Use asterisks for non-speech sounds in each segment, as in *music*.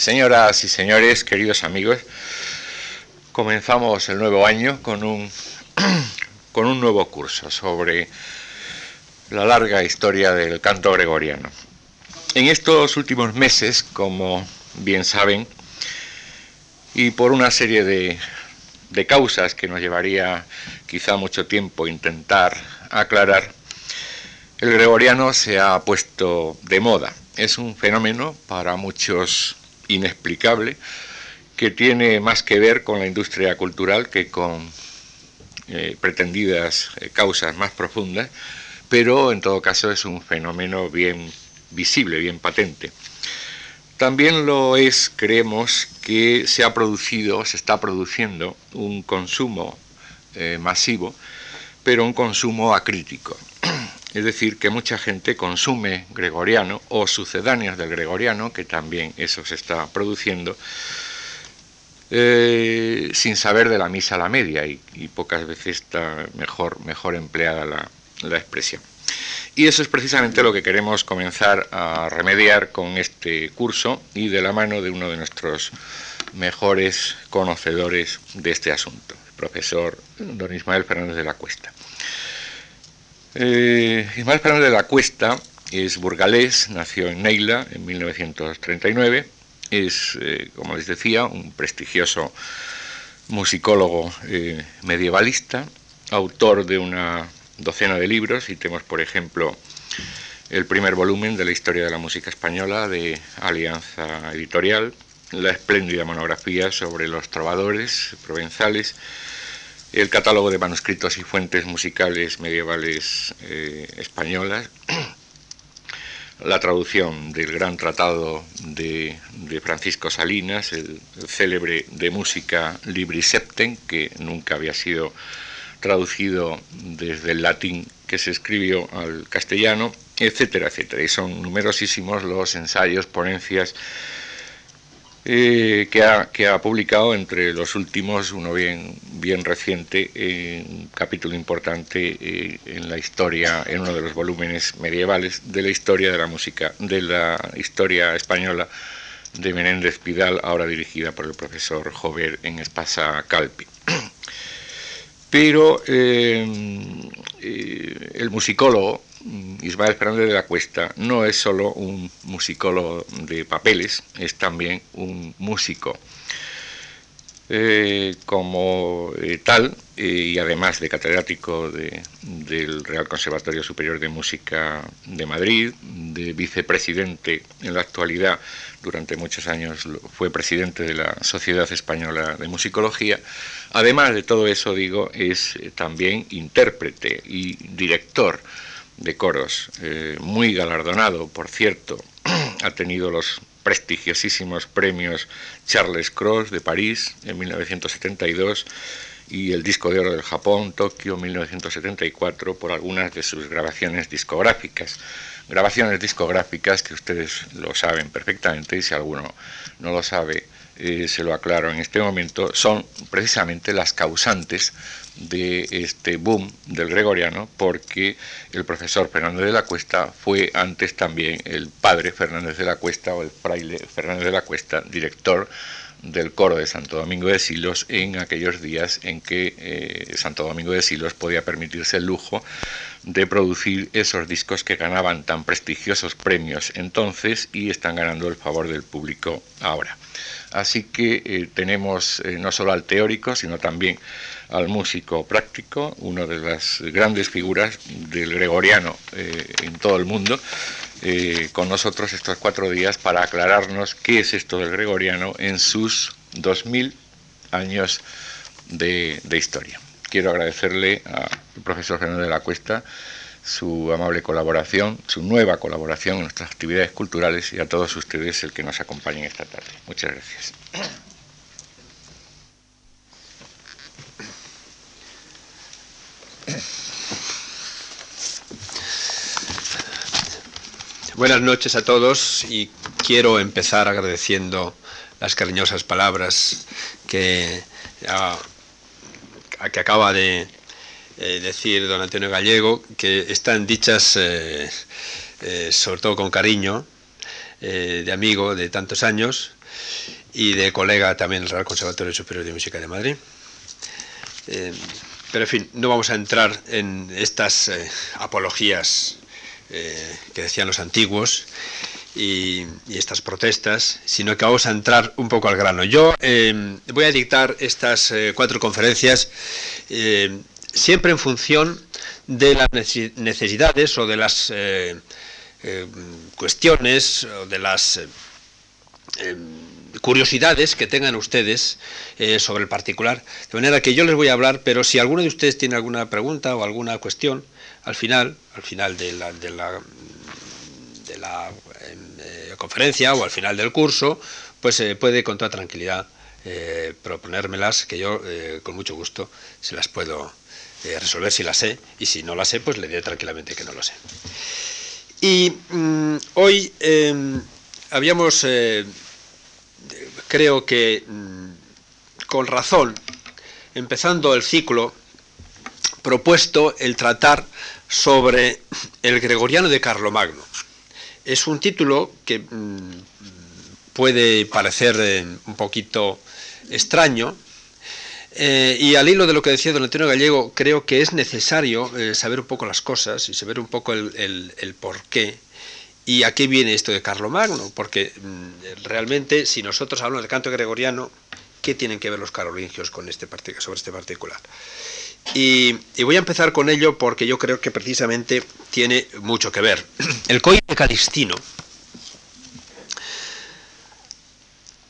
Señoras y señores, queridos amigos, comenzamos el nuevo año con un, *clears throat* con un nuevo curso sobre la larga historia del canto gregoriano. En estos últimos meses, como bien saben, y por una serie de, de causas que nos llevaría quizá mucho tiempo intentar aclarar, el gregoriano se ha puesto de moda. Es un fenómeno para muchos inexplicable que tiene más que ver con la industria cultural que con eh, pretendidas eh, causas más profundas, pero en todo caso es un fenómeno bien visible, bien patente. También lo es, creemos, que se ha producido, se está produciendo un consumo eh, masivo, pero un consumo acrítico. Es decir, que mucha gente consume gregoriano o sucedáneos del gregoriano, que también eso se está produciendo, eh, sin saber de la misa a la media, y, pocas veces está mejor, mejor empleada la, la expresión. Y eso es precisamente lo que queremos comenzar a remediar con este curso y de la mano de uno de nuestros mejores conocedores de este asunto, el profesor don Ismael Fernández de la Cuesta. Eh, Ismael Fernández de la Cuesta es burgalés, nació en Neila en 1939, es, eh, como les decía, un prestigioso musicólogo eh, medievalista, autor de una docena de libros, y tenemos, por ejemplo, el primer volumen de la historia de la música española de Alianza Editorial, la espléndida monografía sobre los trovadores provenzales, el catálogo de manuscritos y fuentes musicales medievales eh, españolas, *clears throat* la traducción del gran tratado de, Francisco Salinas, el, célebre de música Libri Septem, que nunca había sido traducido desde el latín que se escribió al castellano, etcétera, etcétera. Y son numerosísimos los ensayos, ponencias, eh, que, ha, publicado entre los últimos, uno bien, reciente, un capítulo importante eh, en la historia, en uno de los volúmenes medievales de la historia de la música, de la historia española de Menéndez Pidal, ahora dirigida por el profesor Jover en Espasa Calpi. *clears throat* Pero eh, el musicólogo Ismael Fernández de la Cuesta no es solo un musicólogo de papeles, es también un músico. Eh, como eh, tal, eh, y además de catedrático del Real Conservatorio Superior de Música de Madrid, de vicepresidente en la actualidad, durante muchos años fue presidente de la Sociedad Española de Musicología, además de todo eso, digo, es también intérprete y director de coros, eh, muy galardonado, por cierto, *clears throat* ha tenido los prestigiosísimos premios Charles Cross de París en 1972 y el disco de oro del Japón, Tokio 1974, por algunas de sus grabaciones discográficas. Grabaciones discográficas que ustedes lo saben perfectamente y si alguno no lo sabe, eh, se lo aclaro en este momento, son precisamente las causantes de este boom del gregoriano porque el profesor Fernández de la Cuesta fue antes también el padre Fernández de la Cuesta o el fraile Fernández de la Cuesta, director del coro de Santo Domingo de Silos en aquellos días en que eh, Santo Domingo de Silos podía permitirse el lujo de producir esos discos que ganaban tan prestigiosos premios entonces y están ganando el favor del público ahora. Así que eh, tenemos eh, no solo al teórico, sino también al músico práctico, una de las grandes figuras del gregoriano eh, en todo el mundo, con nosotros estos cuatro días para aclararnos qué es esto del gregoriano en sus dos mil años de, de historia. Quiero agradecerle al profesor Fernando de la Cuesta su amable colaboración, su nueva colaboración en nuestras actividades culturales y a todos ustedes el que nos acompañen esta tarde. Muchas gracias. Buenas noches a todos y quiero empezar agradeciendo las cariñosas palabras que, que acaba de, eh, decir don Antonio Gallego, que están dichas eh, eh, sobre todo con cariño, de amigo de tantos años, y de colega también del Real Conservatorio Superior de Música de Madrid. Eh, pero en fin, no vamos a entrar en estas eh, apologías eh, que decían los antiguos y, estas protestas, sino que vamos a entrar un poco al grano. Yo voy a dictar estas cuatro conferencias siempre en función de las necesidades o de las cuestiones o de las curiosidades que tengan ustedes eh, sobre el particular. De manera que yo les voy a hablar, pero si alguno de ustedes tiene alguna pregunta o alguna cuestión, al final, al final de la, de la, de la em, eh, conferencia o al final del curso, pues puede con toda tranquilidad eh, proponérmelas, que yo con mucho gusto se las puedo resolver si las sé, y si no las sé, pues le diré tranquilamente que no lo sé. Y mm, hoy em, habíamos creo que mm, con razón, empezando el ciclo, propuesto el tratar sobre el Gregoriano de Carlomagno. Es un título que mm, puede parecer eh, un poquito extraño, eh, y al hilo de lo que decía don Antonio Gallego, creo que es necesario eh, saber un poco las cosas y saber un poco el, el, el porqué ¿Y a qué viene esto de Carlomagno? Porque mm, realmente, si nosotros hablamos del canto gregoriano, ¿qué tienen que ver los carolingios con este sobre este particular? Y, voy a empezar con ello porque yo creo que precisamente tiene mucho que ver. *clears throat* El Códice Calistino,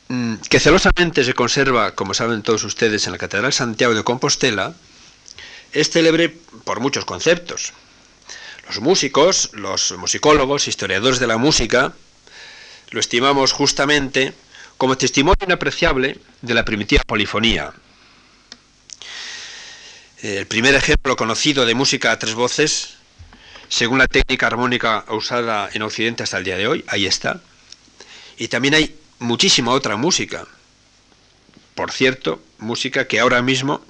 mm, que celosamente se conserva, como saben todos ustedes, en la Catedral Santiago de Compostela, es célebre por muchos conceptos. Los músicos, los musicólogos, historiadores de la música, lo estimamos justamente como testimonio inapreciable de la primitiva polifonía. El primer ejemplo conocido de música a tres voces, según la técnica armónica usada en Occidente hasta el día de hoy, ahí está. Y también hay muchísima otra música. Por cierto, música que ahora mismo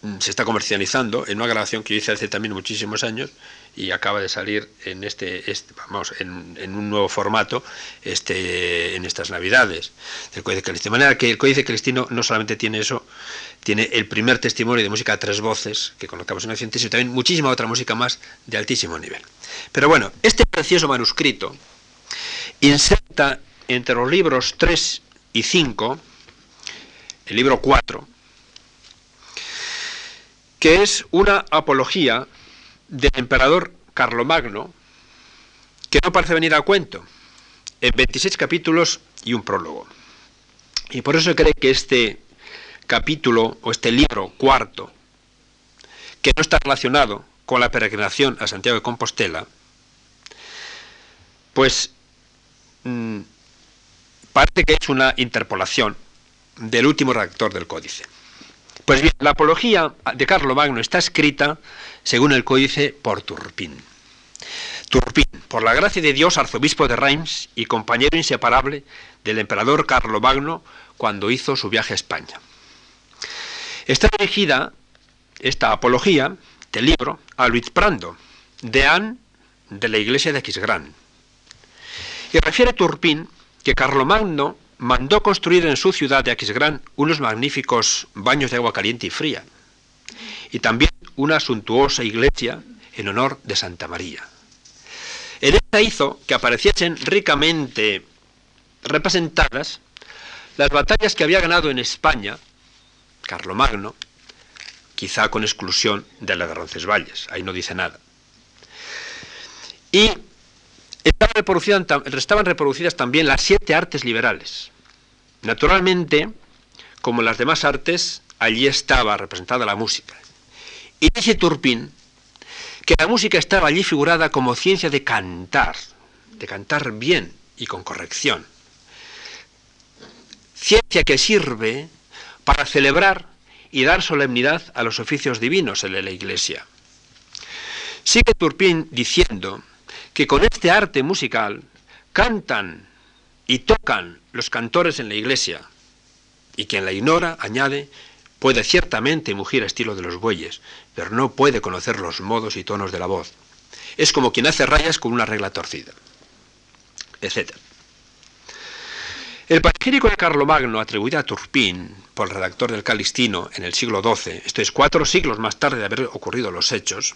Mm, se está comercializando en una grabación que yo hice hace también muchísimos años y acaba de salir en este, este vamos en, un nuevo formato este en estas navidades del Códice Calistino. De manera que el Códice Calistino no solamente tiene eso, tiene el primer testimonio de música a tres voces que colocamos en Occidente, sino también muchísima otra música más de altísimo nivel. Pero bueno, este precioso manuscrito inserta entre los libros 3 y 5, el libro 4, que es una apología del emperador Carlomagno, que no parece venir a cuento, en 26 capítulos y un prólogo. Y por eso cree que este capítulo o este libro cuarto, que no está relacionado con la peregrinación a Santiago de Compostela, pues mm, parece que es una interpolación del último redactor del códice. Pues bien, la apología de Carlomagno está escrita, según el códice, por Turpín. Turpín, por la gracia de Dios, arzobispo de Reims y compañero inseparable del emperador Carlomagno cuando hizo su viaje a España. Está dirigida, esta apología del libro, a Luis Prando, deán de la iglesia de Aquisgrán. Y refiere Turpín que Carlomagno mandó construir en su ciudad de Aquisgrán unos magníficos baños de agua caliente y fría, y también una suntuosa iglesia en honor de Santa María. En esta hizo que apareciesen ricamente representadas las batallas que había ganado en España Carlomagno, quizá con exclusión de la de Roncesvalles, ahí no dice nada. Y estaban reproducidas, también las siete artes liberales. Naturalmente, como las demás artes, allí estaba representada la música. Y dice Turpin que la música estaba allí figurada como ciencia de cantar, de cantar bien y con corrección. Ciencia que sirve para celebrar y dar solemnidad a los oficios divinos en la Iglesia. Sigue Turpin diciendo que con este arte musical cantan y tocan los cantores en la iglesia, y quien la ignora, añade, puede ciertamente mugir a estilo de los bueyes, pero no puede conocer los modos y tonos de la voz. Es como quien hace rayas con una regla torcida, etc. El panegírico de Carlomagno, atribuido a Turpín por el redactor del Calistino en el siglo XII, esto es cuatro siglos más tarde de haber ocurrido los hechos,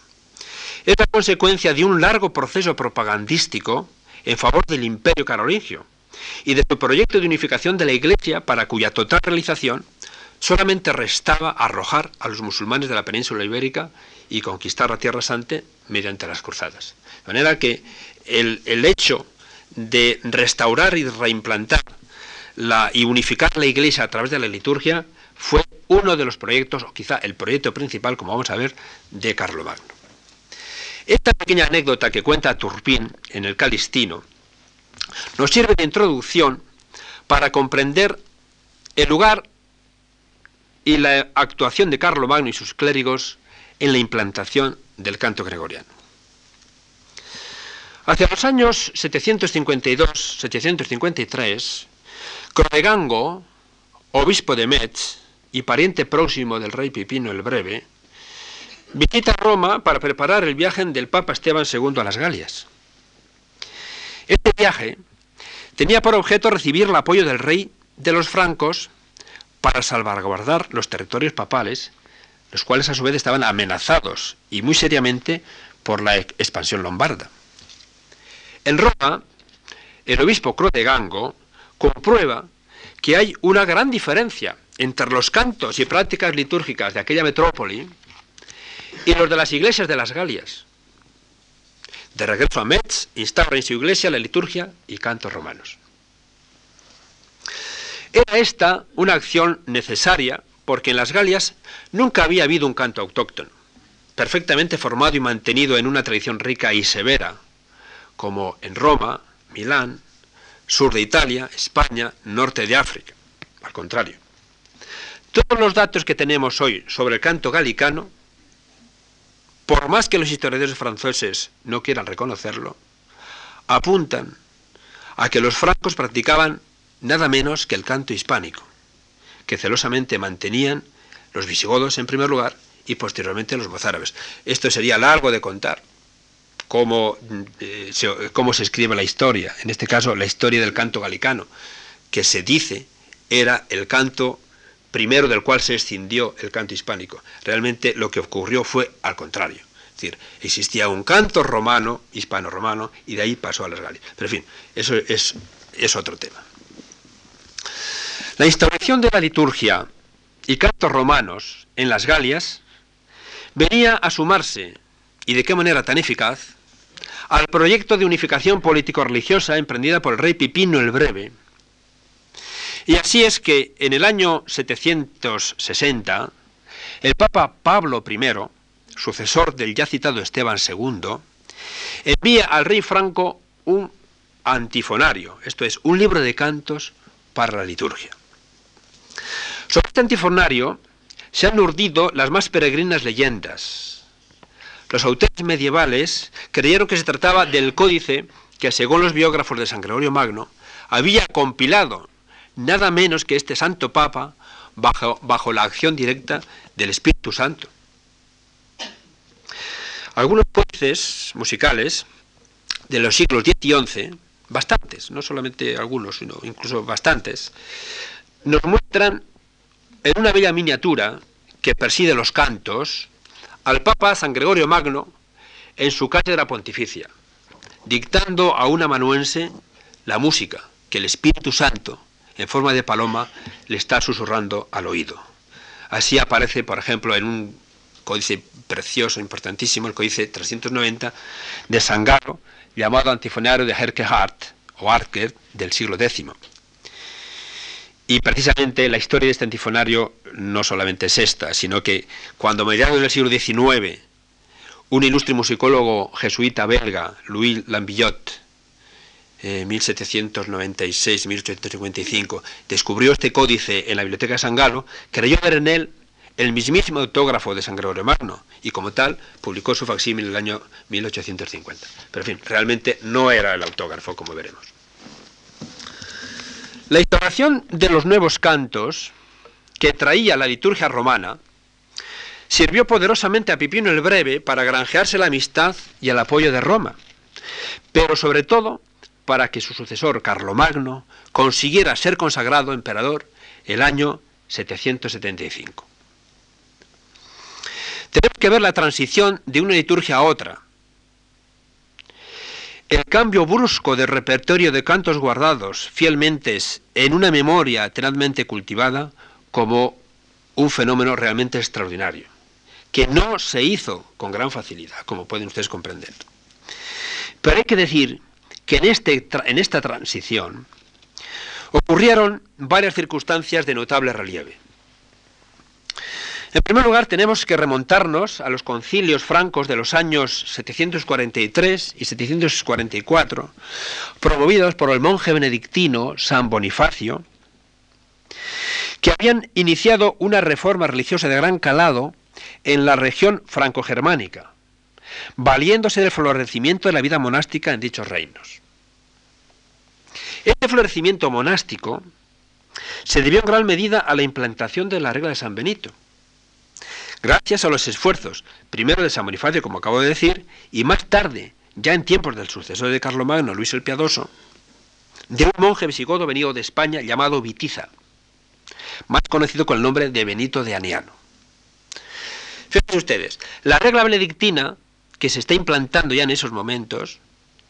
es la consecuencia de un largo proceso propagandístico en favor del imperio carolingio y de su proyecto de unificación de la Iglesia para cuya total realización solamente restaba arrojar a los musulmanes de la península ibérica y conquistar la Tierra Santa mediante las cruzadas. De manera que el, el hecho de restaurar y reimplantar la, y unificar la Iglesia a través de la liturgia fue uno de los proyectos, o quizá el proyecto principal, como vamos a ver, de Carlomagno. Esta pequeña anécdota que cuenta Turpín en el Calistino nos sirve de introducción para comprender el lugar y la actuación de Carlomagno y sus clérigos en la implantación del canto gregoriano. Hacia los años 752-753, Crodegango, obispo de Metz y pariente próximo del rey Pipino el Breve, visita Roma para preparar el viaje del Papa Esteban II a las Galias. Este viaje tenía por objeto recibir el apoyo del rey de los francos para salvaguardar los territorios papales, los cuales a su vez estaban amenazados y muy seriamente por la expansión lombarda. En Roma, el obispo Crotegango comprueba que hay una gran diferencia entre los cantos y prácticas litúrgicas de aquella metrópoli y los de las iglesias de las Galias. De regreso a Metz, instaura en su iglesia la liturgia y cantos romanos. Era esta una acción necesaria porque en las Galias nunca había habido un canto autóctono, perfectamente formado y mantenido en una tradición rica y severa, como en Roma, Milán, sur de Italia, España, norte de África. Al contrario, todos los datos que tenemos hoy sobre el canto galicano por más que los historiadores franceses no quieran reconocerlo, apuntan a que los francos practicaban nada menos que el canto hispánico, que celosamente mantenían los visigodos en primer lugar y posteriormente los mozárabes. Esto sería largo de contar, cómo, eh, se, cómo se escribe la historia, en este caso la historia del canto galicano, que se dice era el canto primero del cual se escindió el canto hispánico. Realmente lo que ocurrió fue al contrario. Es decir, existía un canto romano, hispano-romano, y de ahí pasó a las Galias. Pero en fin, eso es, es otro tema. La instauración de la liturgia y cantos romanos en las Galias venía a sumarse, y de qué manera tan eficaz, al proyecto de unificación político-religiosa emprendida por el rey Pipino el Breve, y así es que en el año 760, el Papa Pablo I, sucesor del ya citado Esteban II, envía al rey Franco un antifonario, esto es, un libro de cantos para la liturgia. Sobre este antifonario se han urdido las más peregrinas leyendas. Los autores medievales creyeron que se trataba del códice que, según los biógrafos de San Gregorio Magno, había compilado nada menos que este Santo Papa bajo, bajo la acción directa del Espíritu Santo. Algunos jueces musicales de los siglos X y XI, bastantes, no solamente algunos, sino incluso bastantes, nos muestran en una bella miniatura que preside los cantos al Papa San Gregorio Magno en su cátedra pontificia, dictando a un amanuense la música que el Espíritu Santo en forma de paloma, le está susurrando al oído. Así aparece, por ejemplo, en un códice precioso, importantísimo, el códice 390 de Sangaro, llamado Antifonario de Herkehart, o Arker, del siglo X. Y precisamente la historia de este antifonario no solamente es esta, sino que cuando a mediados del siglo XIX, un ilustre musicólogo jesuita belga, Louis Lambillot, 1796-1855, eh, descubrió este códice en la biblioteca de San Galo, creyó ver en él el mismísimo autógrafo de San Gregorio Magno y como tal publicó su facsímil en el año 1850. Pero en fin, realmente no era el autógrafo, como veremos. La instauración de los nuevos cantos que traía la liturgia romana sirvió poderosamente a Pipino el Breve para granjearse la amistad y el apoyo de Roma, pero sobre todo para que su sucesor Carlomagno consiguiera ser consagrado emperador el año 775. Tenemos que ver la transición de una liturgia a otra. El cambio brusco del repertorio de cantos guardados fielmente en una memoria tenazmente cultivada como un fenómeno realmente extraordinario, que no se hizo con gran facilidad, como pueden ustedes comprender. Pero hay que decir que en, este, en esta transición ocurrieron varias circunstancias de notable relieve. En primer lugar, tenemos que remontarnos a los concilios francos de los años 743 y 744, promovidos por el monje benedictino San Bonifacio, que habían iniciado una reforma religiosa de gran calado en la región franco-germánica, valiéndose del florecimiento de la vida monástica en dichos reinos. Este florecimiento monástico se debió en gran medida a la implantación de la regla de San Benito, gracias a los esfuerzos, primero de San Bonifacio, como acabo de decir, y más tarde, ya en tiempos del sucesor de Carlomagno, Luis el Piadoso, de un monje visigodo venido de España llamado Vitiza, más conocido con el nombre de Benito de Aniano. Fíjense ustedes, la regla benedictina que se está implantando ya en esos momentos,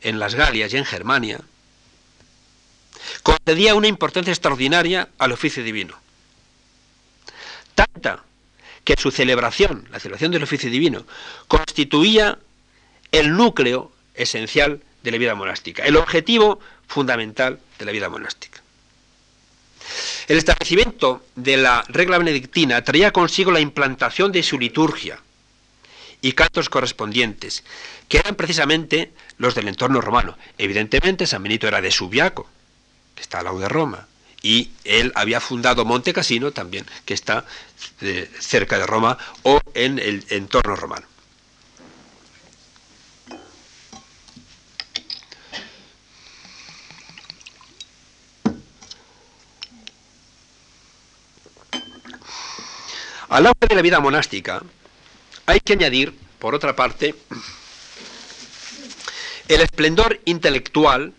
en las Galias y en Germania, concedía una importancia extraordinaria al oficio divino. Tanta que su celebración, la celebración del oficio divino, constituía el núcleo esencial de la vida monástica, el objetivo fundamental de la vida monástica. El establecimiento de la regla benedictina traía consigo la implantación de su liturgia y cantos correspondientes, que eran precisamente los del entorno romano. Evidentemente, San Benito era de Subiaco, que está al lado de Roma, y él había fundado Monte Cassino también, que está eh, cerca de Roma o en el entorno romano. Al lado de la vida monástica, hay que añadir, por otra parte, el esplendor intelectual,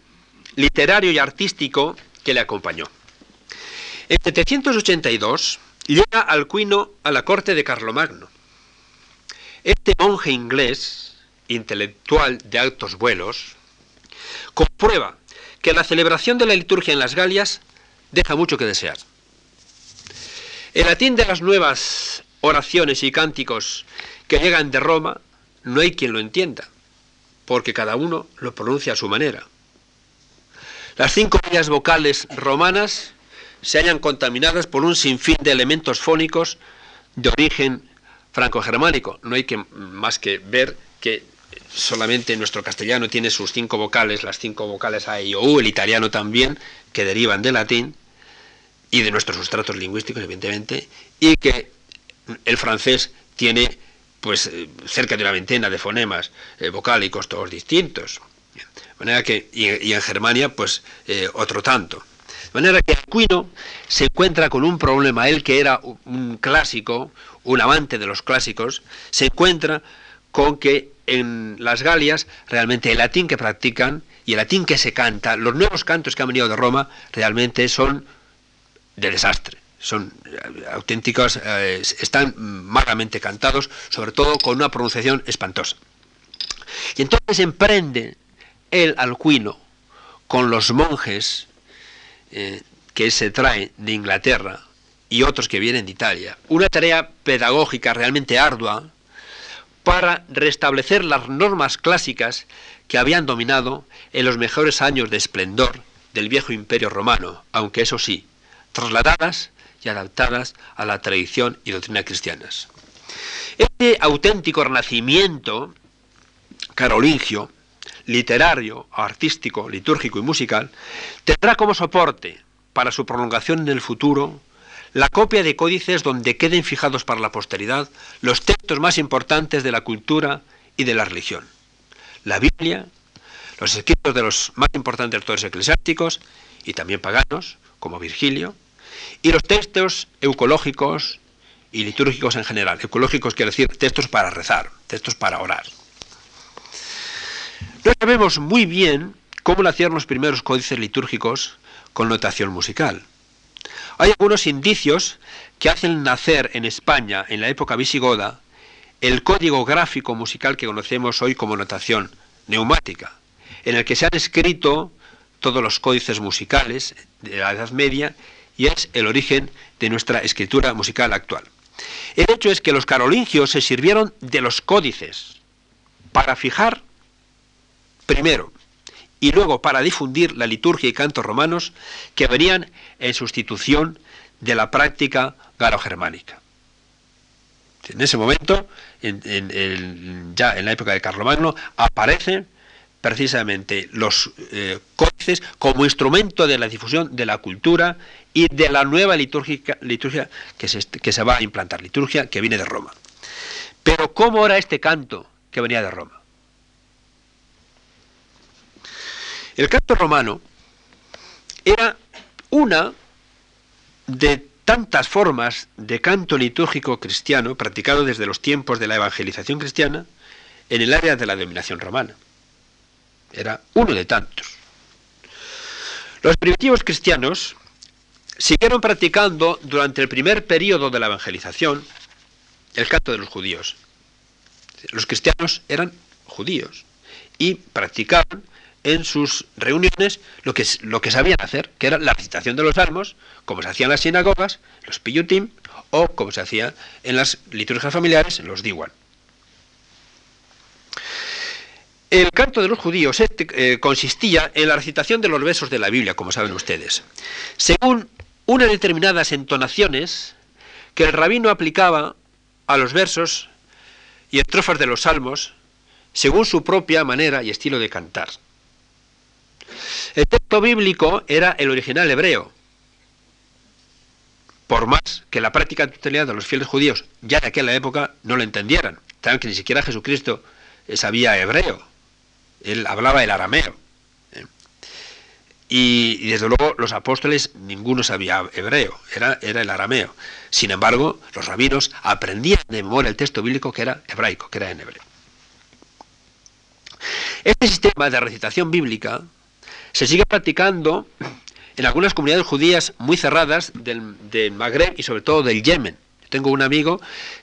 literario y artístico que le acompañó. En 782 llega Alcuino a la corte de Carlomagno. Este monje inglés, intelectual de altos vuelos, comprueba que la celebración de la liturgia en las Galias deja mucho que desear. El latín de las nuevas oraciones y cánticos que llegan de Roma no hay quien lo entienda, porque cada uno lo pronuncia a su manera. Las cinco líneas vocales romanas se hallan contaminadas por un sinfín de elementos fónicos de origen franco-germánico. No hay que, más que ver que solamente nuestro castellano tiene sus cinco vocales, las cinco vocales A, I, O, U, el italiano también, que derivan del latín y de nuestros sustratos lingüísticos, evidentemente, y que el francés tiene pues cerca de una veintena de fonemas eh, vocálicos todos distintos. Manera que, y, en Germania, pues eh, otro tanto. De manera que Aquino se encuentra con un problema, él que era un clásico, un amante de los clásicos, se encuentra con que en las Galias realmente el latín que practican y el latín que se canta, los nuevos cantos que han venido de Roma realmente son de desastre. Son eh, auténticos, eh, están malamente cantados, sobre todo con una pronunciación espantosa. Y entonces emprende el Alcuino con los monjes eh, que se trae de Inglaterra y otros que vienen de Italia, una tarea pedagógica realmente ardua para restablecer las normas clásicas que habían dominado en los mejores años de esplendor del viejo imperio romano, aunque eso sí, trasladadas y adaptadas a la tradición y doctrina cristianas. Este auténtico renacimiento carolingio literario, artístico, litúrgico y musical, tendrá como soporte para su prolongación en el futuro la copia de códices donde queden fijados para la posteridad los textos más importantes de la cultura y de la religión. La Biblia, los escritos de los más importantes autores eclesiásticos y también paganos, como Virgilio, y los textos eucológicos y litúrgicos en general. Eucológicos quiere decir textos para rezar, textos para orar. No sabemos muy bien cómo hacían los primeros códices litúrgicos con notación musical. Hay algunos indicios que hacen nacer en España, en la época visigoda, el código gráfico musical que conocemos hoy como notación neumática, en el que se han escrito todos los códices musicales de la Edad Media y es el origen de nuestra escritura musical actual. El hecho es que los carolingios se sirvieron de los códices para fijar, primero, y luego para difundir la liturgia y cantos romanos que venían en sustitución de la práctica garo-germánica. En ese momento, ya en la época de Carlomagno, aparecen precisamente los eh, códices como instrumento de la difusión de la cultura y de la nueva liturgia que se, que se va a implantar, liturgia que viene de Roma. Pero ¿cómo era este canto que venía de Roma? El canto romano era una de tantas formas de canto litúrgico cristiano practicado desde los tiempos de la evangelización cristiana en el área de la dominación romana. Era uno de tantos. Los primitivos cristianos siguieron practicando durante el primer periodo de la evangelización el canto de los judíos. Los cristianos eran judíos y practicaban en sus reuniones lo que, lo que sabían hacer, que era la recitación de los salmos, como se hacía en las sinagogas, los piyutim, o como se hacía en las liturgias familiares, los diwan. El canto de los judíos este, eh, consistía en la recitación de los versos de la Biblia, como saben ustedes, según unas determinadas entonaciones que el rabino aplicaba a los versos y estrofas de los salmos, según su propia manera y estilo de cantar. El texto bíblico era el original hebreo, por más que la práctica tutelada de los fieles judíos ya de aquella época no lo entendieran, tan que ni siquiera Jesucristo sabía hebreo, él hablaba el arameo. ¿eh? Y, desde luego los apóstoles ninguno sabía hebreo, era, era el arameo. Sin embargo, los rabinos aprendían de memoria el texto bíblico que era hebraico, que era en hebreo. Este sistema de recitación bíblica se sigue practicando en algunas comunidades judías muy cerradas del, Magreb y sobre todo del Yemen. Tengo un amigo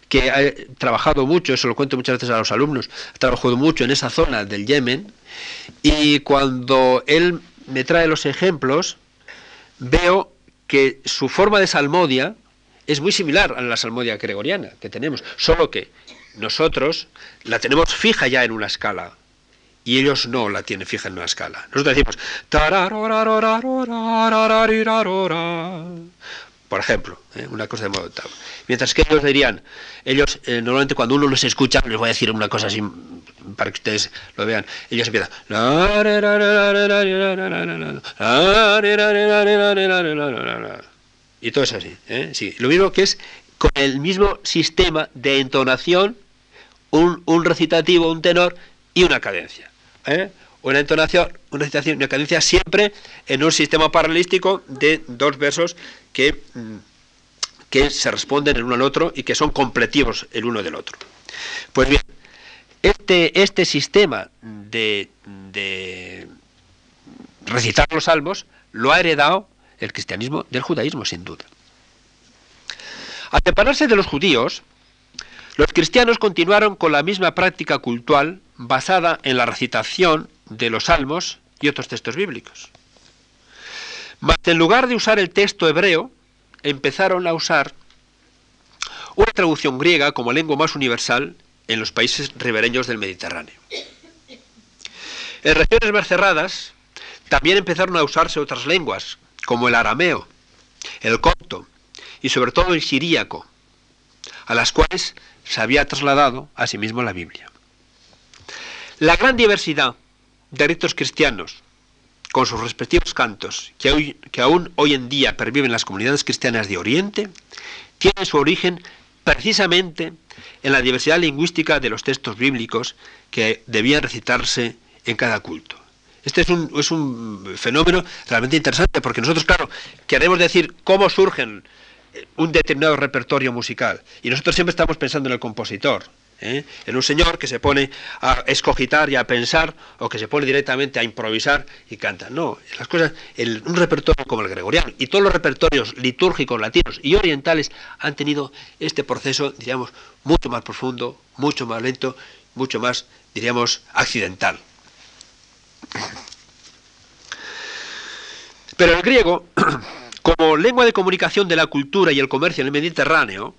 que ha trabajado mucho, eso lo cuento muchas veces a los alumnos, ha trabajado mucho en esa zona del Yemen y cuando él me trae los ejemplos, veo que su forma de salmodia es muy similar a la salmodia gregoriana que tenemos, solo que nosotros la tenemos fija ya en una escala y ellos no la tienen fija en una escala. Nosotros decimos por ejemplo, ¿eh? una cosa de modo tal. Mientras que ellos dirían, ellos eh, normalmente cuando uno los escucha, les voy a decir una cosa así para que ustedes lo vean, ellos empiezan y todo es así, ¿eh? sí, lo mismo que es con el mismo sistema de entonación, un, un recitativo, un tenor y una cadencia. ¿Eh? una entonación, una recitación, una cadencia siempre en un sistema paralístico de dos versos que, mm, que se responden el uno al otro y que son completivos el uno del otro. Pues bien, este, este sistema de, de recitar los salmos lo ha heredado el cristianismo del judaísmo, sin duda. Al separarse de los judíos, los cristianos continuaron con la misma práctica cultural basada en la recitación de los salmos y otros textos bíblicos. Mas en lugar de usar el texto hebreo, empezaron a usar una traducción griega como lengua más universal en los países ribereños del Mediterráneo. En regiones más cerradas también empezaron a usarse otras lenguas, como el arameo, el copto y sobre todo el siríaco, a las cuales se había trasladado asimismo la Biblia. La gran diversidad de ritos cristianos, con sus respectivos cantos, que, aún hoy en día perviven las comunidades cristianas de Oriente, tiene su origen precisamente en la diversidad lingüística de los textos bíblicos que debían recitarse en cada culto. Este es un, es un fenómeno realmente interesante porque nosotros, claro, queremos decir cómo surgen un determinado repertorio musical y nosotros siempre estamos pensando en el compositor, ¿eh? en un señor que se pone a escogitar y a pensar o que se pone directamente a improvisar y canta. No, las cosas, un repertorio como el gregoriano y todos los repertorios litúrgicos latinos y orientales han tenido este proceso, diríamos, mucho más profundo, mucho más lento, mucho más, diríamos, accidental. Pero el griego, *clears throat* como lengua de comunicación de la cultura y el comercio en el Mediterráneo,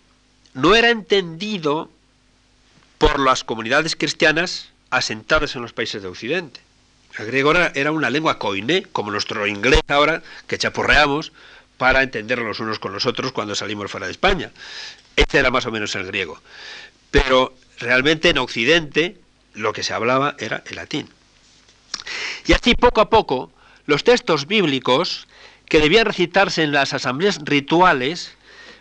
no era entendido por las comunidades cristianas asentadas en los países de Occidente. El griego era, una lengua coiné, como nuestro inglés ahora, que chapurreamos para entendernos los unos con los otros cuando salimos fuera de España. Este era más o menos el griego. Pero realmente en Occidente lo que se hablaba era el latín. Y así poco a poco los textos bíblicos que debían recitarse en las asambleas rituales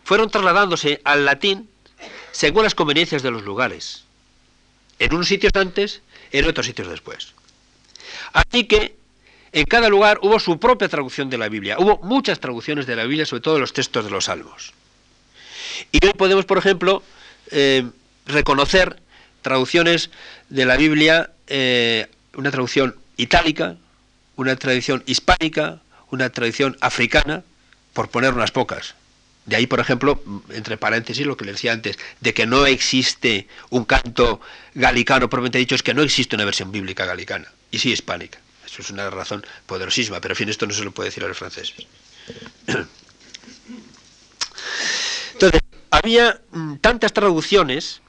fueron trasladándose al latín según las conveniencias de los lugares en unos sitios antes, en otros sitios después. Así que en cada lugar hubo su propia traducción de la Biblia. Hubo muchas traducciones de la Biblia, sobre todo los textos de los salmos. Y hoy podemos, por ejemplo, eh, reconocer traducciones de la Biblia, eh, una traducción itálica, una traducción hispánica, una traducción africana, por poner unas pocas. De ahí, por ejemplo, entre paréntesis, lo que le decía antes, de que no existe un canto galicano, propiamente dicho, es que no existe una versión bíblica galicana, y sí hispánica. Eso es una razón poderosísima, pero en fin, esto no se lo puede decir a los franceses. *coughs* Entonces, había mm, tantas traducciones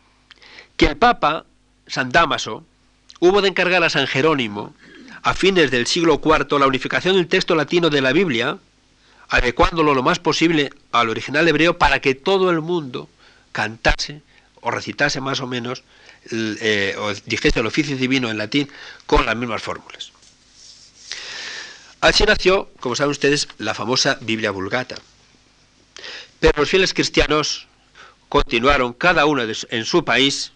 que el Papa, San Damaso, hubo de encargar a San Jerónimo, a fines del siglo IV, la unificación del texto latino de la Biblia, adecuándolo lo más posible al original hebreo para que todo el mundo cantase o recitase más o menos eh, o dijese el oficio divino en latín con las mismas fórmulas. Así nació, como saben ustedes, la famosa Biblia Vulgata. Pero los fieles cristianos continuaron cada uno en su país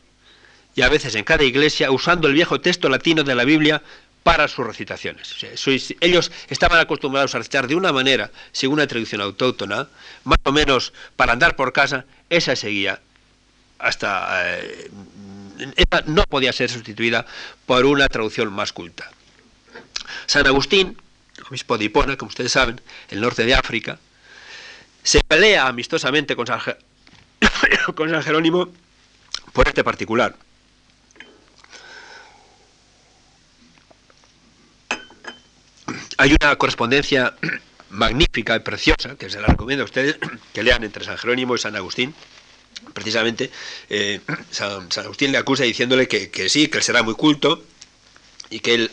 y a veces en cada iglesia usando el viejo texto latino de la Biblia para sus recitaciones. ellos estaban acostumbrados a recitar de una manera, según una tradición autóctona, más o menos para andar por casa, esa seguía hasta... Eh, no podía ser sustituida por una traducción más culta. San Agustín, obispo de Hipona, como ustedes saben, el norte de África, se pelea amistosamente con San, *coughs* con San Jerónimo por este particular. Hay una correspondencia *clears throat* magnífica y preciosa, que se la recomiendo a ustedes, *clears throat* que lean entre San Jerónimo y San Agustín. Precisamente, eh, *clears throat* San, Agustín le acusa diciéndole que, sí, que él será muy culto, y que él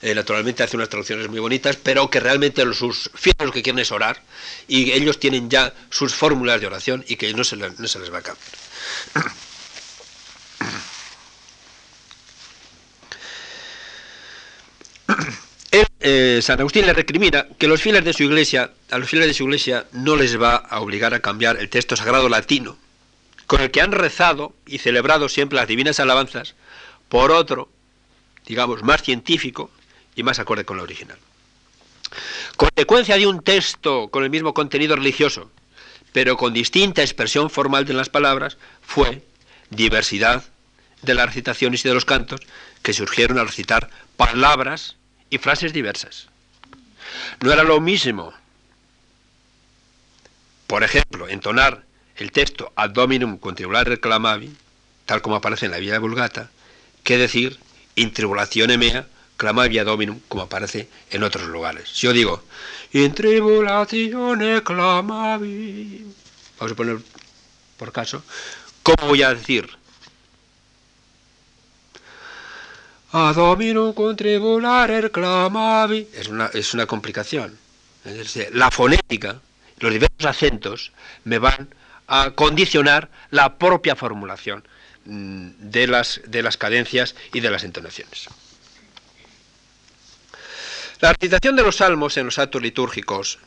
eh, naturalmente hace unas traducciones muy bonitas, pero que realmente los, sus fieles lo que quieren es orar y ellos tienen ya sus fórmulas de oración y que no se, no se les va a cambiar. Eh, San Agustín le recrimina que los fieles de su iglesia, a los fieles de su iglesia no les va a obligar a cambiar el texto sagrado latino, con el que han rezado y celebrado siempre las divinas alabanzas, por otro, digamos, más científico y más acorde con lo original. Consecuencia de un texto con el mismo contenido religioso, pero con distinta expresión formal de las palabras, fue diversidad de las recitaciones y de los cantos que surgieron al recitar palabras y frases diversas. No era lo mismo, por ejemplo, entonar el texto ad dominum contribular reclamavi, tal como aparece en la Vía Vulgata, que decir in tribulatione mea clamavi ad dominum, como aparece en otros lugares. Si yo digo in tribulatione clamavi, vamos a poner por caso, ¿cómo voy a decir A domino contribulare clamavi. Es una, es una complicación. la fonética, los diversos acentos, me van a condicionar la propia formulación mm, de las, de las cadencias y de las entonaciones. La recitación de los salmos en los actos litúrgicos,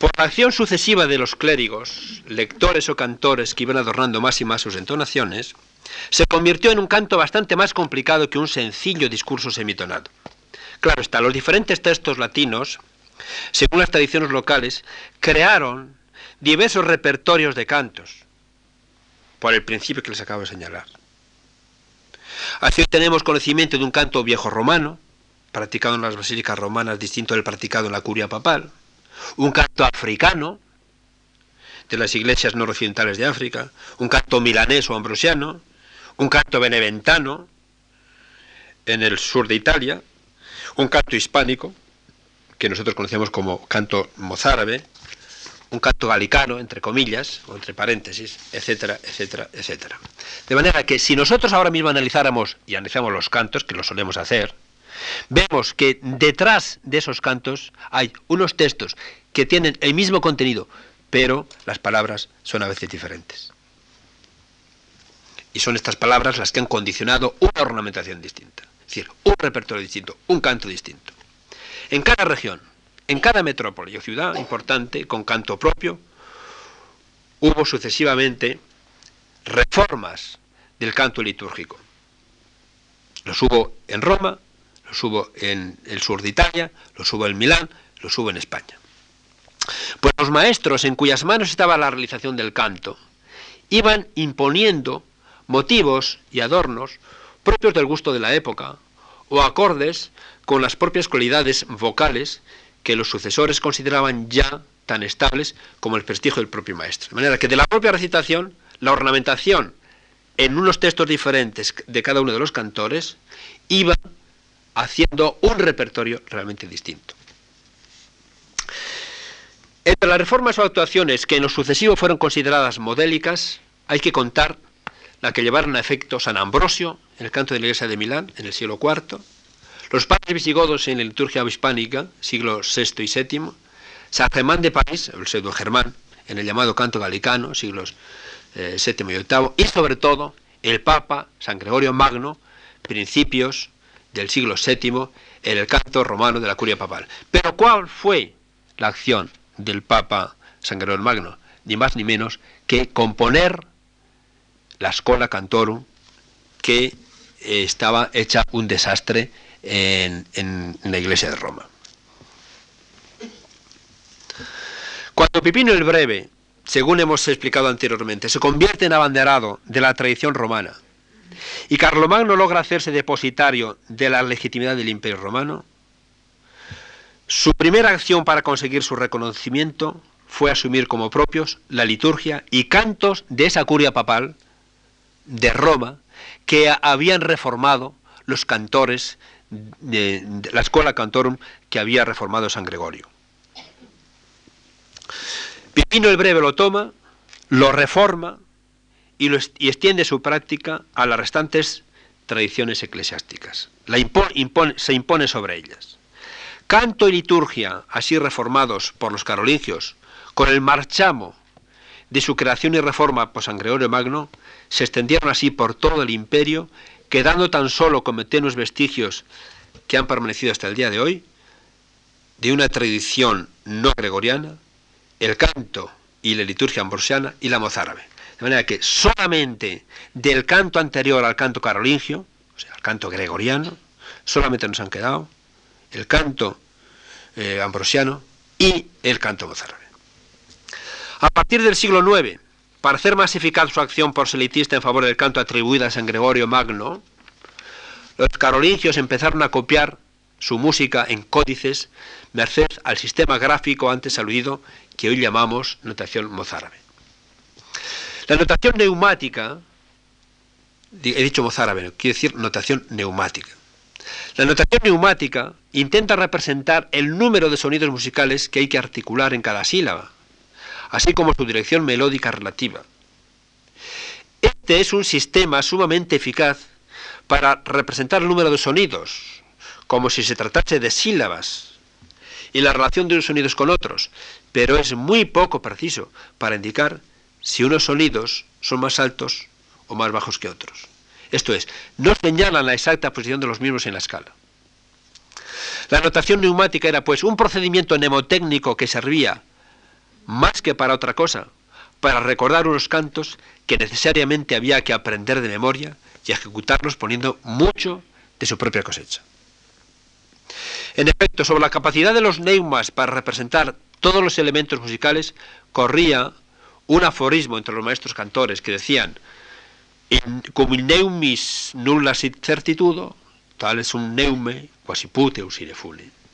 por la acción sucesiva de los clérigos, lectores o cantores que iban adornando más y más sus entonaciones, se convirtió en un canto bastante más complicado que un sencillo discurso semitonado. Claro está, los diferentes textos latinos, según las tradiciones locales, crearon diversos repertorios de cantos, por el principio que les acabo de señalar. Así tenemos conocimiento de un canto viejo romano, practicado en las basílicas romanas, distinto del practicado en la curia papal, un canto africano, de las iglesias noroccidentales de África, un canto milanés o ambrosiano, un canto beneventano en el sur de Italia, un canto hispánico, que nosotros conocemos como canto mozárabe, un canto galicano, entre comillas, o entre paréntesis, etcétera, etcétera, etcétera. De manera que si nosotros ahora mismo analizáramos y analizamos los cantos, que lo solemos hacer, vemos que detrás de esos cantos hay unos textos que tienen el mismo contenido, pero las palabras son a veces diferentes. Y son estas palabras las que han condicionado una ornamentación distinta, es decir, un repertorio distinto, un canto distinto. En cada región, en cada metrópoli o ciudad importante con canto propio, hubo sucesivamente reformas del canto litúrgico. Los hubo en Roma, los hubo en el sur de Italia, los hubo en Milán, los hubo en España. Pues los maestros en cuyas manos estaba la realización del canto iban imponiendo motivos y adornos propios del gusto de la época o acordes con las propias cualidades vocales que los sucesores consideraban ya tan estables como el prestigio del propio maestro. De manera que de la propia recitación, la ornamentación en unos textos diferentes de cada uno de los cantores iba haciendo un repertorio realmente distinto. Entre las reformas o actuaciones que en lo sucesivo fueron consideradas modélicas, hay que contar la que llevaron a efecto San Ambrosio en el canto de la iglesia de Milán en el siglo IV, los padres visigodos en la liturgia hispánica, siglos VI y VII, San Germán de París, el pseudo Germán, en el llamado canto galicano, siglos VII eh, y VIII, y sobre todo el Papa San Gregorio Magno, principios del siglo VII, en el canto romano de la curia papal. Pero ¿cuál fue la acción del Papa San Gregorio Magno? Ni más ni menos que componer la Scola Cantorum, que eh, estaba hecha un desastre en, la iglesia de Roma. Cuando Pipino el Breve, según hemos explicado anteriormente, se convierte en abanderado de la tradición romana y Carlomagno logra hacerse depositario de la legitimidad del imperio romano, su primera acción para conseguir su reconocimiento fue asumir como propios la liturgia y cantos de esa curia papal de Roma que habían reformado los cantores de, la escuela cantorum que había reformado San Gregorio. Pipino el Breve lo toma, lo reforma y, extiende su práctica a las restantes tradiciones eclesiásticas. La se impone sobre ellas. Canto y liturgia, así reformados por los carolingios, con el marchamo de su creación y reforma por San Gregorio Magno, se extendieron así por todo el imperio, quedando tan solo como tenues vestigios que han permanecido hasta el día de hoy, de una tradición no gregoriana, el canto y la liturgia ambrosiana y la mozárabe. De manera que solamente del canto anterior al canto carolingio, o sea, al canto gregoriano, solamente nos han quedado el canto eh, ambrosiano y el canto mozárabe. A partir del siglo IX, para hacer más eficaz su acción proselitista en favor del canto atribuido a San Gregorio Magno, los carolingios empezaron a copiar su música en códices merced al sistema gráfico antes aludido que hoy llamamos notación mozárabe. La notación neumática, he dicho mozárabe, quiere decir notación neumática. La notación neumática intenta representar el número de sonidos musicales que hay que articular en cada sílaba así como su dirección melódica relativa. Este es un sistema sumamente eficaz para representar el número de sonidos, como si se tratase de sílabas, y la relación de unos sonidos con otros, pero es muy poco preciso para indicar si unos sonidos son más altos o más bajos que otros. Esto es, no señalan la exacta posición de los mismos en la escala. La notación neumática era pues un procedimiento mnemotécnico que servía más que para otra cosa, para recordar unos cantos que necesariamente había que aprender de memoria y ejecutarlos poniendo mucho de su propia cosecha. En efecto, sobre la capacidad de los neumas para representar todos los elementos musicales, corría un aforismo entre los maestros cantores que decían, cum in neumis nulla sit certitudo, tal es un neume quasi pute usire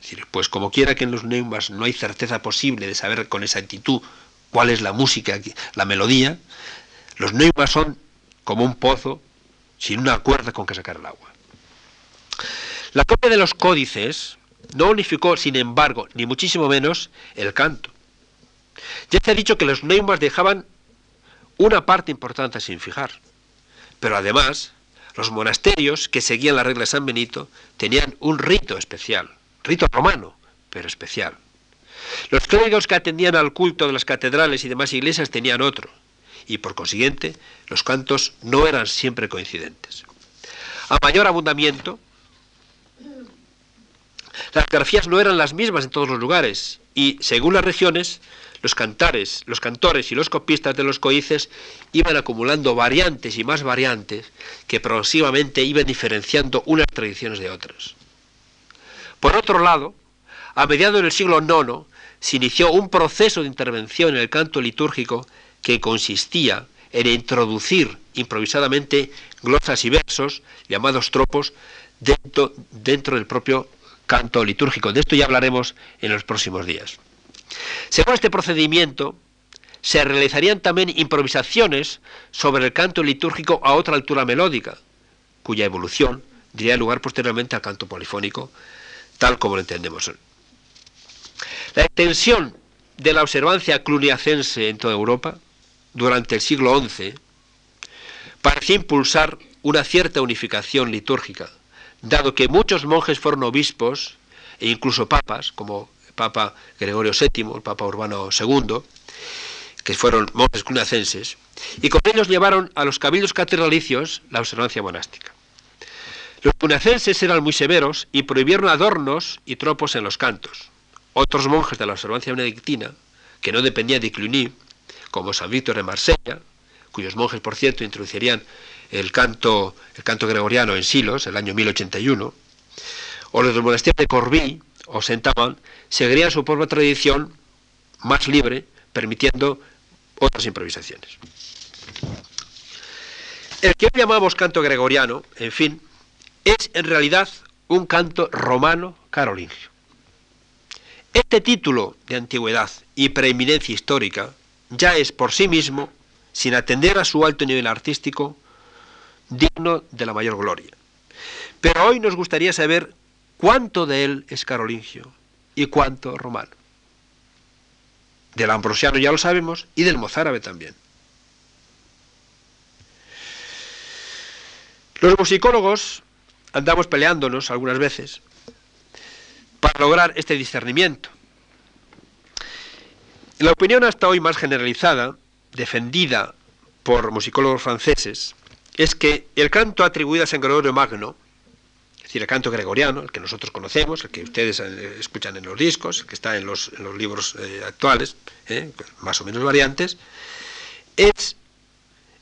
fuli. pues como quiera que en los neumas no hay certeza posible de saber con exactitud cuál es la música, la melodía, los neumas son como un pozo sin una cuerda con que sacar el agua. La copia de los códices no unificó, sin embargo, ni muchísimo menos, el canto. Ya se ha dicho que los neumas dejaban una parte importante sin fijar, pero además los monasterios que seguían la regla de San Benito tenían un rito especial, rito romano, pero especial. Los clérigos que atendían al culto de las catedrales y demás iglesias tenían otro, y por consiguiente los cantos no eran siempre coincidentes. A mayor abundamiento, las grafías no eran las mismas en todos los lugares y, según las regiones, los cantares, los cantores y los copistas de los coices iban acumulando variantes y más variantes que progresivamente iban diferenciando unas tradiciones de otras. Por otro lado, a mediados del siglo IX se inició un proceso de intervención en el canto litúrgico que consistía en introducir improvisadamente glosas y versos, llamados tropos, dentro, dentro del propio canto litúrgico. De esto ya hablaremos en los próximos días. Según este procedimiento, se realizarían también improvisaciones sobre el canto litúrgico a otra altura melódica, cuya evolución daría lugar posteriormente al canto polifónico, tal como lo entendemos hoy. La extensión de la observancia cluniacense en toda Europa durante el siglo XI parecía impulsar una cierta unificación litúrgica, dado que muchos monjes fueron obispos e incluso papas, como Papa Gregorio VII, el Papa Urbano II, que fueron monjes cunacenses, y con ellos llevaron a los cabildos catedralicios la observancia monástica. Los cunacenses eran muy severos y prohibieron adornos y tropos en los cantos. Otros monjes de la observancia benedictina, que no dependían de Cluny, como San Víctor de Marsella, cuyos monjes, por cierto, introducirían el canto, el canto gregoriano en Silos, el año 1081, o los del monasterio de Corbí o Saint-Amand, seguirían su propia tradición más libre, permitiendo otras improvisaciones. El que hoy llamamos canto gregoriano, en fin, es en realidad un canto romano carolingio. Este título de antigüedad y preeminencia histórica ya es por sí mismo, sin atender a su alto nivel artístico, digno de la mayor gloria. Pero hoy nos gustaría saber cuánto de él es carolingio y cuánto romano. Del ambrosiano ya lo sabemos y del mozárabe también. Los musicólogos andamos peleándonos algunas veces para lograr este discernimiento. La opinión hasta hoy más generalizada, defendida por musicólogos franceses, es que el canto atribuido a San Gregorio Magno, es decir, el canto gregoriano, el que nosotros conocemos, el que ustedes eh, escuchan en los discos, el que está en los, libros eh, actuales, eh, más o menos variantes, es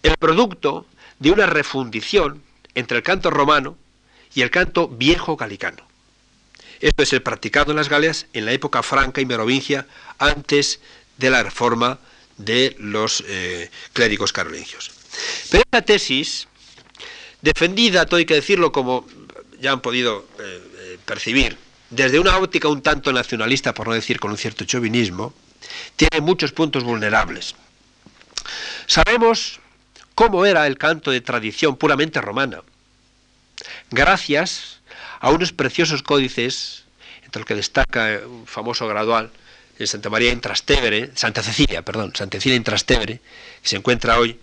el producto de una refundición entre el canto romano y el canto viejo galicano. Esto es el practicado en las Galias en la época franca y merovingia, antes de la reforma de los clérigos carolingios. Pero esta tesis, defendida, todo hay que decirlo, como ya han podido eh, eh, percibir, desde una óptica un tanto nacionalista, por no decir con un cierto chauvinismo, tiene muchos puntos vulnerables. Sabemos cómo era el canto de tradición puramente romana, gracias a unos preciosos códices, entre los que destaca un famoso gradual en Santa María en Trastevere, Santa Cecilia, perdón, Santa Cecilia en Trastevere, que se encuentra hoy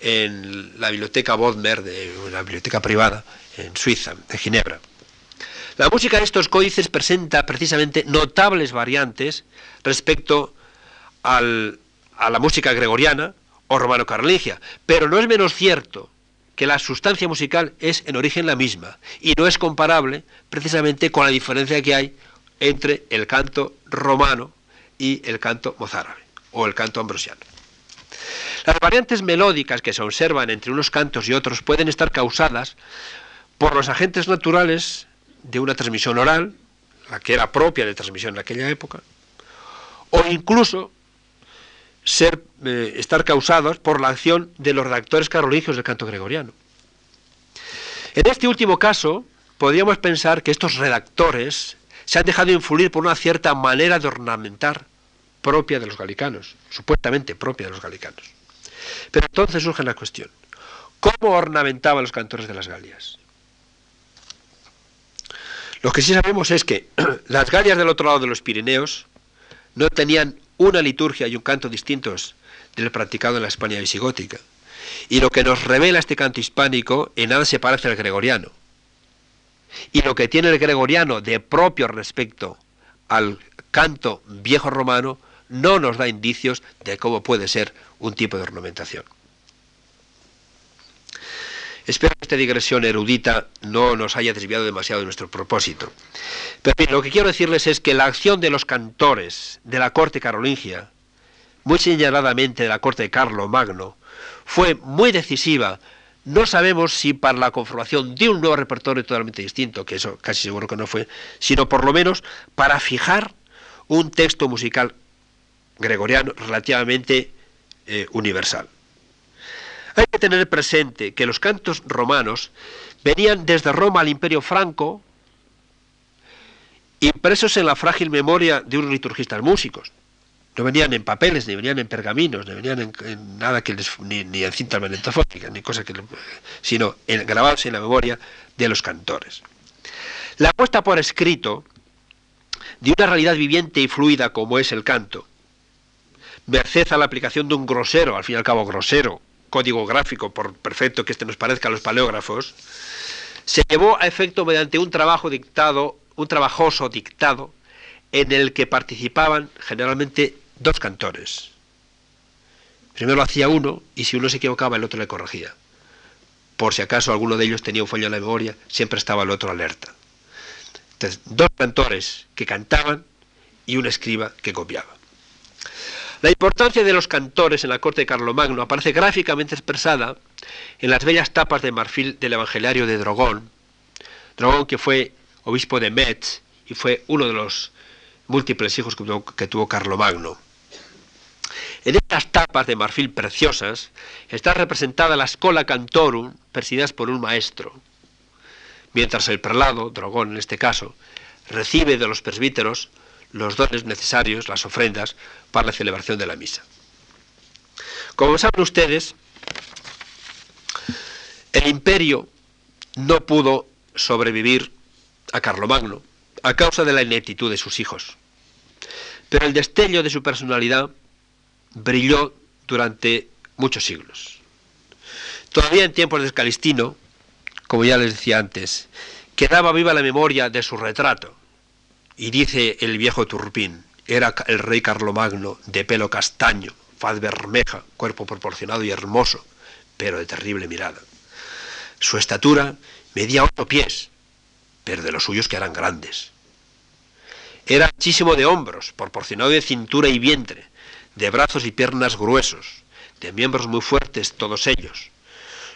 en la biblioteca Bodmer, de una biblioteca privada en Suiza, en Ginebra. La música de estos códices presenta precisamente notables variantes respecto a la música gregoriana o romano-carolingia, pero no es menos cierto que la sustancia musical es en origen la misma y no es comparable precisamente con la diferencia que hay entre el canto romano y el canto mozárabe o el canto ambrosiano. Las variantes melódicas que se observan entre unos cantos y otros pueden estar causadas por los agentes naturales de una transmisión oral, la que era propia de transmisión en aquella época, o incluso ser, eh, estar causados por la acción de los redactores carolingios del canto gregoriano. En este último caso, podríamos pensar que estos redactores se han dejado influir por una cierta manera de ornamentar propia de los galicanos, supuestamente propia de los galicanos. Pero entonces surge la cuestión, ¿cómo ornamentaban los cantores de las Galias? Lo que sí sabemos es que *clears throat* las Galias del otro lado de los Pirineos no tenían una liturgia y un canto distintos del practicado en la España visigótica. Y lo que nos revela este canto hispánico en nada se parece al gregoriano. Y lo que tiene el gregoriano de propio respecto al canto viejo romano no nos da indicios de cómo puede ser un tipo de ornamentación. Espero que esta digresión erudita no nos haya desviado demasiado de nuestro propósito. Pero lo que quiero decirles es que la acción de los cantores de la corte carolingia, muy señaladamente de la corte de Carlo Magno, fue muy decisiva. No sabemos si para la conformación de un nuevo repertorio totalmente distinto, que eso casi seguro que no fue, sino por lo menos para fijar un texto musical gregoriano relativamente eh, universal. Hay que tener presente que los cantos romanos venían desde Roma al Imperio Franco, impresos en la frágil memoria de unos liturgistas músicos. No venían en papeles, ni venían en pergaminos, ni venían en, nada que les, ni, en cintas magnetofónicas, ni cosa que, sino en, grabados en la memoria de los cantores. La puesta por escrito de una realidad viviente y fluida como es el canto, merced a la aplicación de un grosero, al fin y al cabo grosero, código gráfico, por perfecto que este nos parezca a los paleógrafos, se llevó a efecto mediante un trabajo dictado, un trabajoso dictado, en el que participaban generalmente dos cantores. Primero lo hacía uno y si uno se equivocaba el otro le corregía. Por si acaso alguno de ellos tenía un fallo en la memoria, siempre estaba el otro alerta. Entonces, dos cantores que cantaban y un escriba que copiaba. La importancia de los cantores en la corte de Carlomagno aparece gráficamente expresada en las bellas tapas de marfil del Evangeliario de Drogón. Drogón que fue obispo de Metz y fue uno de los múltiples hijos que tuvo, Carlomagno. En estas tapas de marfil preciosas está representada la Scola Cantorum, presididas por un maestro, mientras el prelado, Drogón en este caso, recibe de los presbíteros los dones necesarios, las ofrendas, para la celebración de la misa. Como saben ustedes, el imperio no pudo sobrevivir a Carlomagno a causa de la ineptitud de sus hijos. Pero el destello de su personalidad brilló durante muchos siglos. Todavía en tiempos de Scalistino, como ya les decía antes, quedaba viva la memoria de su retrato, y dice el viejo Turpín, era el rey Carlomagno, de pelo castaño, faz bermeja, cuerpo proporcionado y hermoso, pero de terrible mirada. Su estatura medía ocho pies, pero de los suyos que eran grandes. Era anchísimo de hombros, proporcionado de cintura y vientre, de brazos y piernas gruesos, de miembros muy fuertes todos ellos.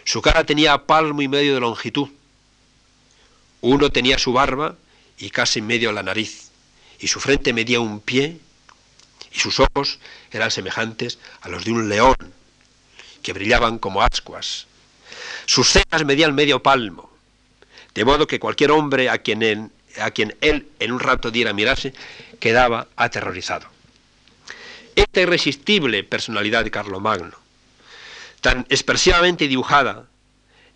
Su cara tenía palmo y medio de longitud. Uno tenía su barba y casi medio la nariz, y su frente medía un pie, y sus ojos eran semejantes a los de un león, que brillaban como ascuas. Sus cejas medían medio palmo, de modo que cualquier hombre a quien, a quien él en un rato diera mirarse quedaba aterrorizado. Esta irresistible personalidad de Carlomagno, tan expresivamente dibujada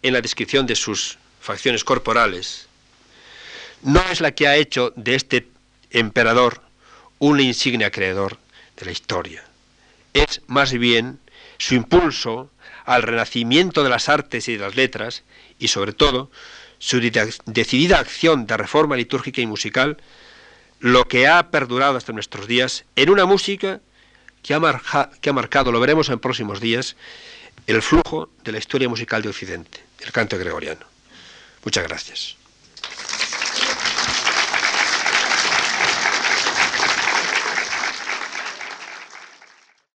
en la descripción de sus facciones corporales, no es la que ha hecho de este emperador un insigne acreedor de la historia. Es más bien su impulso al renacimiento de las artes y de las letras y sobre todo su decidida acción de reforma litúrgica y musical lo que ha perdurado hasta nuestros días en una música que ha, que ha marcado, lo veremos en próximos días, el flujo de la historia musical de Occidente, el canto gregoriano. Muchas gracias.